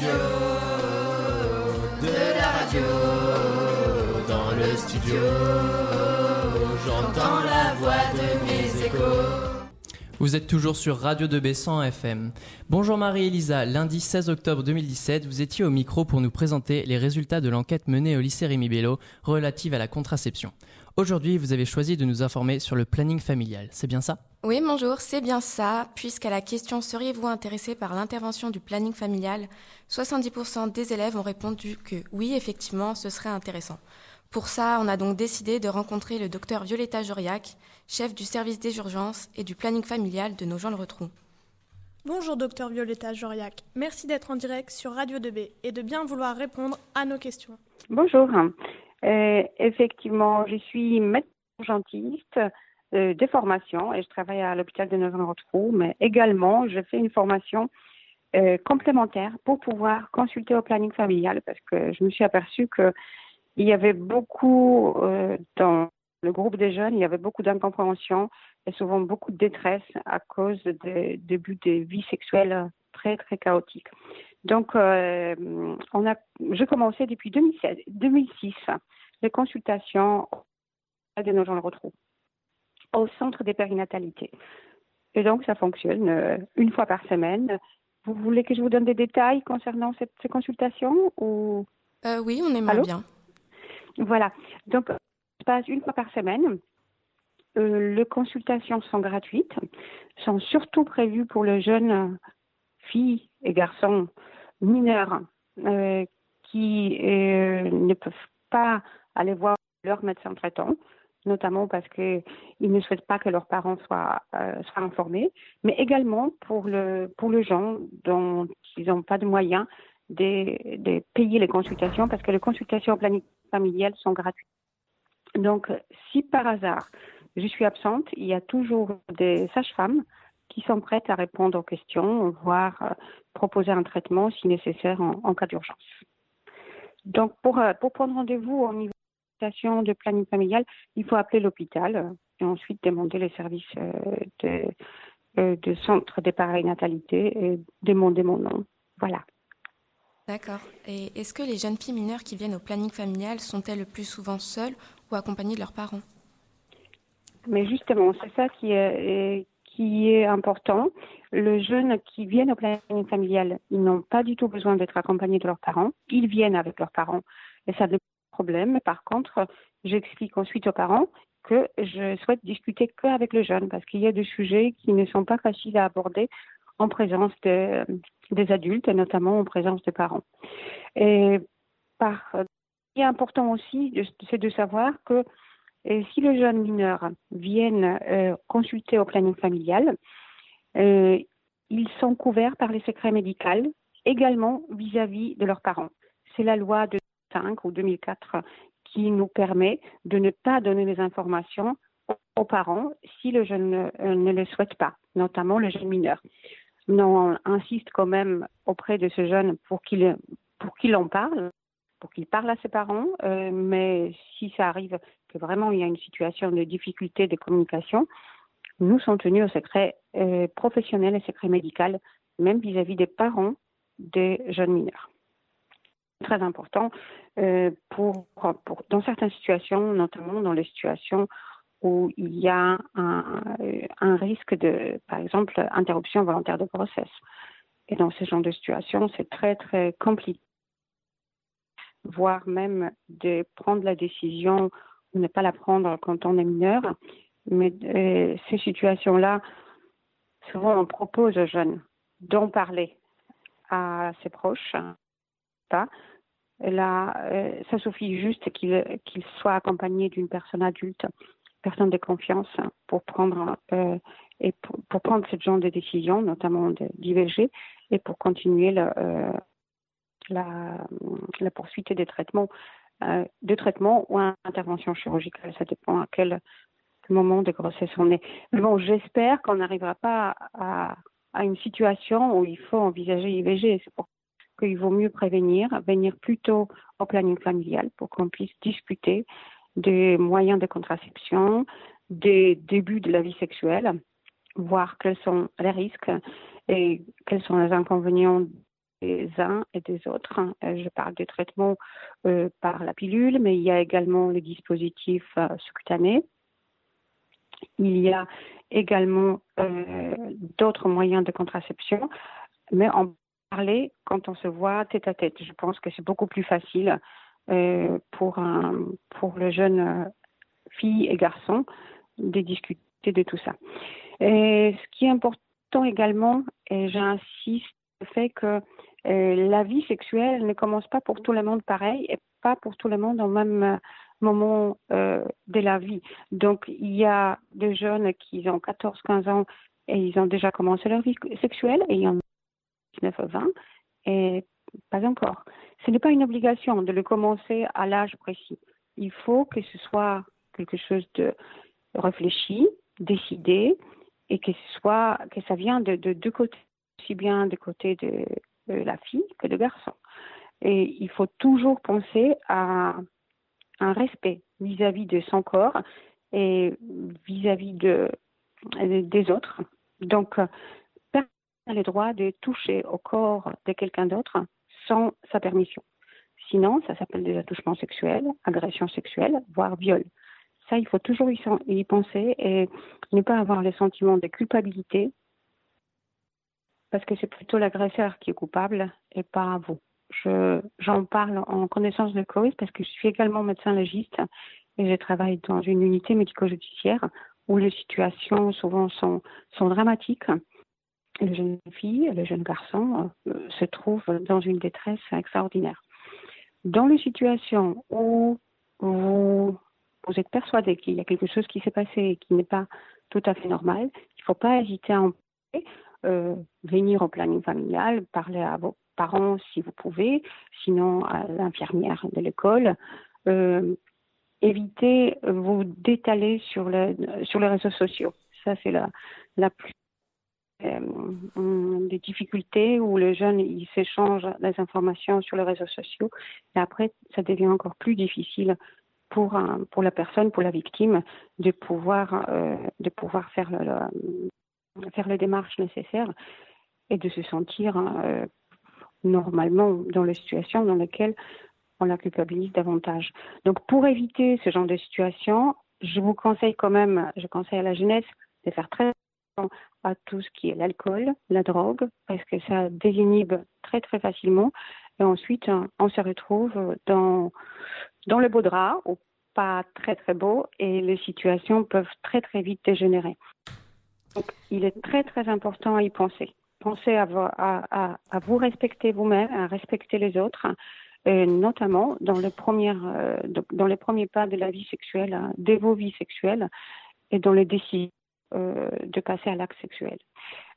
de la radio, dans le studio, j'entends la voix de mes échos. Vous êtes toujours sur Radio 2B 100 FM. Bonjour Marie-Elisa, lundi 16 octobre 2017, vous étiez au micro pour nous présenter les résultats de l'enquête menée au lycée Rémi Bello relative à la contraception. Aujourd'hui, vous avez choisi de nous informer sur le planning familial, c'est bien ça? Oui, bonjour, c'est bien ça, puisqu'à la question seriez-vous intéressé par l'intervention du planning familial? 70% des élèves ont répondu que oui, effectivement, ce serait intéressant. Pour ça, on a donc décidé de rencontrer le docteur Violetta Joriac, chef du service des urgences et du planning familial de nos gens le retrou. Bonjour docteur Violetta Joriac, merci d'être en direct sur Radio 2B et de bien vouloir répondre à nos questions. Bonjour, euh, effectivement, je suis médecin urgentiste euh, de formation et je travaille à l'hôpital de retrou, mais également je fais une formation euh, complémentaire pour pouvoir consulter au planning familial parce que je me suis aperçue que il y avait beaucoup euh, dans le groupe des jeunes, il y avait beaucoup d'incompréhension et souvent beaucoup de détresse à cause des débuts de vie sexuelle très très chaotiques. Donc, euh, on a, j'ai commencé depuis 2016, 2006 les consultations de nos gens le retrouvent au centre des périnatalités. Et donc, ça fonctionne euh, une fois par semaine. Vous voulez que je vous donne des détails concernant cette, ces consultations ou? Euh, Oui, on aimerait Allô? bien. Voilà. Donc, ça se passe une fois par semaine. Euh, les consultations sont gratuites, sont surtout prévues pour les jeunes filles et garçons mineurs euh, qui euh, ne peuvent pas aller voir leur médecin traitant, notamment parce qu'ils ne souhaitent pas que leurs parents soient, euh, soient informés, mais également pour le pour les gens dont ils n'ont pas de moyens de, de payer les consultations, parce que les consultations planifiées familiales sont gratuites. Donc, si par hasard je suis absente, il y a toujours des sages-femmes qui sont prêtes à répondre aux questions, voire euh, proposer un traitement si nécessaire en, en cas d'urgence. Donc, pour, euh, pour prendre rendez-vous au niveau de la station de planning familial, il faut appeler l'hôpital euh, et ensuite demander les services de, de centre des parinatalité et demander mon nom. Voilà. D'accord. Et est-ce que les jeunes filles mineures qui viennent au planning familial sont-elles le plus souvent seules ou accompagnées de leurs parents? Mais justement, c'est ça qui est, qui est important. Les jeunes qui viennent au planning familial, ils n'ont pas du tout besoin d'être accompagnés de leurs parents. Ils viennent avec leurs parents et ça de problème. Par contre, j'explique ensuite aux parents que je souhaite discuter qu'avec le jeune parce qu'il y a des sujets qui ne sont pas faciles à aborder en présence de, des adultes et notamment en présence des parents. Et par, ce qui est important aussi, de- c'est de savoir que et si les jeunes mineurs viennent euh, consulter au planning familial, euh, ils sont couverts par les secrets médicaux également vis-à-vis de leurs parents. C'est la loi de 2005 ou 2004 qui nous permet de ne pas donner les informations aux parents si le jeune euh, ne le souhaite pas, notamment le jeune mineur. On insiste quand même auprès de ce jeune pour qu'il pour en parle, pour qu'il parle à ses parents, euh, mais si ça arrive que vraiment il y a une situation de difficulté de communication, nous sommes tenus au secret euh, professionnel et secret médical, même vis-à-vis des parents des jeunes mineurs. Très important euh, pour, dans certaines situations, notamment dans les situations où il y a un, euh, un risque de, par exemple, interruption volontaire de grossesse. Et dans ce genre de situation, c'est très, très compliqué, voire même de prendre la décision ne pas la prendre quand on est mineur. Mais euh, ces situations-là, souvent on propose aux jeunes d'en parler à ses proches. Pas. Là, euh, ça suffit juste qu'il qu'il soit accompagné d'une personne adulte, personne de confiance, pour prendre euh, et pour, prendre ce genre de décision, notamment d'IVG, et pour continuer la, poursuite des traitements, euh, de traitement ou intervention chirurgicale. Ça dépend à quel moment de grossesse on est. Mais bon, j'espère qu'on n'arrivera pas à, à, une situation où il faut envisager IVG. C'est pour qu'il vaut mieux prévenir, venir plutôt au planning familial pour qu'on puisse discuter des moyens de contraception, des débuts de la vie sexuelle, voir quels sont les risques et quels sont les inconvénients uns et des autres. Je parle des traitements par la pilule, mais il y a également les dispositifs sous-cutanés. Il y a également d'autres moyens de contraception, mais en parler quand on se voit tête à tête. Je pense que c'est beaucoup plus facile euh, pour, un, pour le jeune euh, fille et garçon de discuter de tout ça. Et ce qui est important également, et j'insiste, le fait que euh, la vie sexuelle ne commence pas pour tout le monde pareil et pas pour tout le monde au même moment de la vie. Donc, il y a des jeunes qui ont 14-15 ans et ils ont déjà commencé leur vie sexuelle et il y en a 19 20 et pas encore. Ce n'est pas une obligation de le commencer à l'âge précis. Il faut que ce soit quelque chose de réfléchi, décidé, et que ce soit que ça vient de deux côtés, aussi bien du côté de, la fille que de garçon. Et il faut toujours penser à un respect vis-à-vis de son corps et vis-à-vis de, des autres. Donc, personne n'a le droit de toucher au corps de quelqu'un d'autre sans sa permission. Sinon, ça s'appelle des attouchements sexuels, agression sexuelle, voire viol. Ça, il faut toujours y penser et ne pas avoir le sentiment de culpabilité parce que c'est plutôt l'agresseur qui est coupable et pas vous. j'en parle en connaissance de cause parce que je suis également médecin légiste et je travaille dans une unité médico-judiciaire où les situations souvent sont, dramatiques les jeunes filles, les jeunes garçons euh, se trouvent dans une détresse extraordinaire. Dans les situations où vous, êtes persuadé qu'il y a quelque chose qui s'est passé et qui n'est pas tout à fait normal, il ne faut pas hésiter à en parler, euh, venir au planning familial, parler à vos parents si vous pouvez, sinon à l'infirmière de l'école. Euh, évitez vous d'étaler sur, sur les réseaux sociaux. Ça, c'est la, la plus euh, des difficultés où le jeune il s'échange les informations sur les réseaux sociaux et après ça devient encore plus difficile pour pour la personne pour la victime de pouvoir euh, de pouvoir faire le, faire les démarches nécessaires et de se sentir euh, normalement dans les situations dans lesquelles on la culpabilise davantage. Donc pour éviter ce genre de situation, je vous conseille quand même, je conseille à la jeunesse de faire très à tout ce qui est l'alcool, la drogue, parce que ça désinhibe très très facilement. Et ensuite, on se retrouve dans, dans le beau drap, ou pas très très beau, et les situations peuvent très très vite dégénérer. Donc, il est très très important à y penser. Pensez à, à, à, vous respecter vous-même, à respecter les autres, et notamment dans euh, les premiers pas de la vie sexuelle, hein, de vos vies sexuelles, et dans les décisions euh, de passer à l'acte sexuel.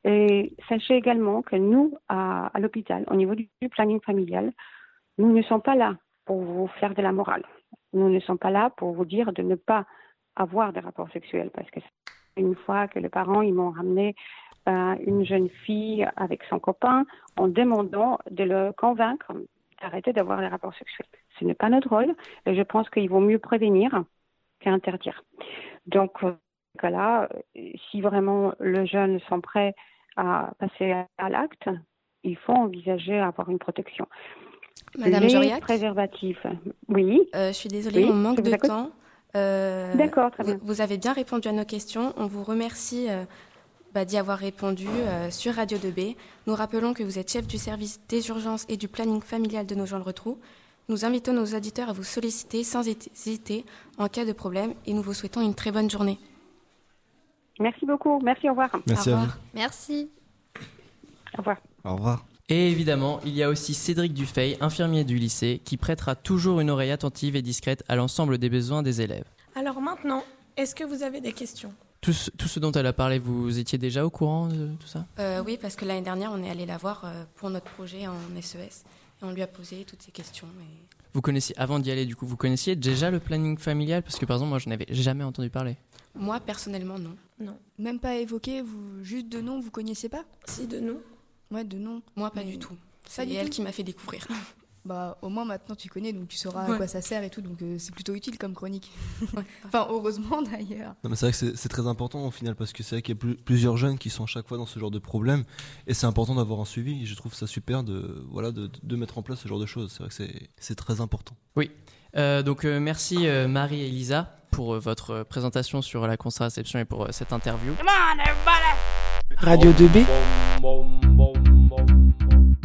Et sachez également que nous, à, l'hôpital, au niveau du, planning familial, nous ne sommes pas là pour vous faire de la morale. Nous ne sommes pas là pour vous dire de ne pas avoir des rapports sexuels parce que une fois que les parents ils m'ont ramené euh, une jeune fille avec son copain en demandant de le convaincre d'arrêter d'avoir des rapports sexuels. Ce n'est pas notre rôle et je pense qu'il vaut mieux prévenir qu'interdire. Donc, euh, cas-là, si vraiment le jeune sont prêts à passer à l'acte, il faut envisager avoir une protection. Madame Les préservatifs, oui. Euh, je suis désolée, on manque de temps. Euh, D'accord, très bien. Vous, avez bien répondu à nos questions. On vous remercie euh, bah, d'y avoir répondu sur Radio 2B. Nous rappelons que vous êtes chef du service des urgences et du planning familial de nos gens le retrou. Nous invitons nos auditeurs à vous solliciter sans hésiter en cas de problème et nous vous souhaitons une très bonne journée. Merci beaucoup. Merci, au revoir. Merci au revoir. Merci. Au revoir. Au revoir. Et évidemment, il y a aussi Cédric Dufay, infirmier du lycée, qui prêtera toujours une oreille attentive et discrète à l'ensemble des besoins des élèves. Alors maintenant, est-ce que vous avez des questions? Tout ce, dont elle a parlé, vous étiez déjà au courant de tout ça? Euh, Oui, parce que l'année dernière, on est allé la voir euh, pour notre projet en SES e et on lui a posé toutes ces questions. Vous connaissiez, avant d'y aller, du coup, vous connaissiez déjà le planning familial? Parce que par exemple, moi, je n'avais jamais entendu parler. Moi, personnellement, non. Non. Même pas évoqué, vous, juste de nom, vous connaissiez pas? Si, de nom. Ouais, de nom. Moi, pas du tout. C'est elle qui m'a fait découvrir. Bah, au moins maintenant tu connais, donc tu sauras Ouais. à quoi ça sert et tout, donc euh, c'est plutôt utile comme chronique. enfin, heureusement d'ailleurs. Non, mais c'est vrai que c'est- très important au final parce que c'est vrai qu'il y a plus- plusieurs jeunes qui sont à chaque fois dans ce genre de problème et c'est important d'avoir un suivi. Et je trouve ça super de, voilà, de, de mettre en place ce genre de choses. C'est vrai que c'est- très important. Euh, donc euh, merci euh, Marie et Elisa pour euh, votre présentation sur la contraception et pour euh, cette interview. Radio 2B. bom bom bom bom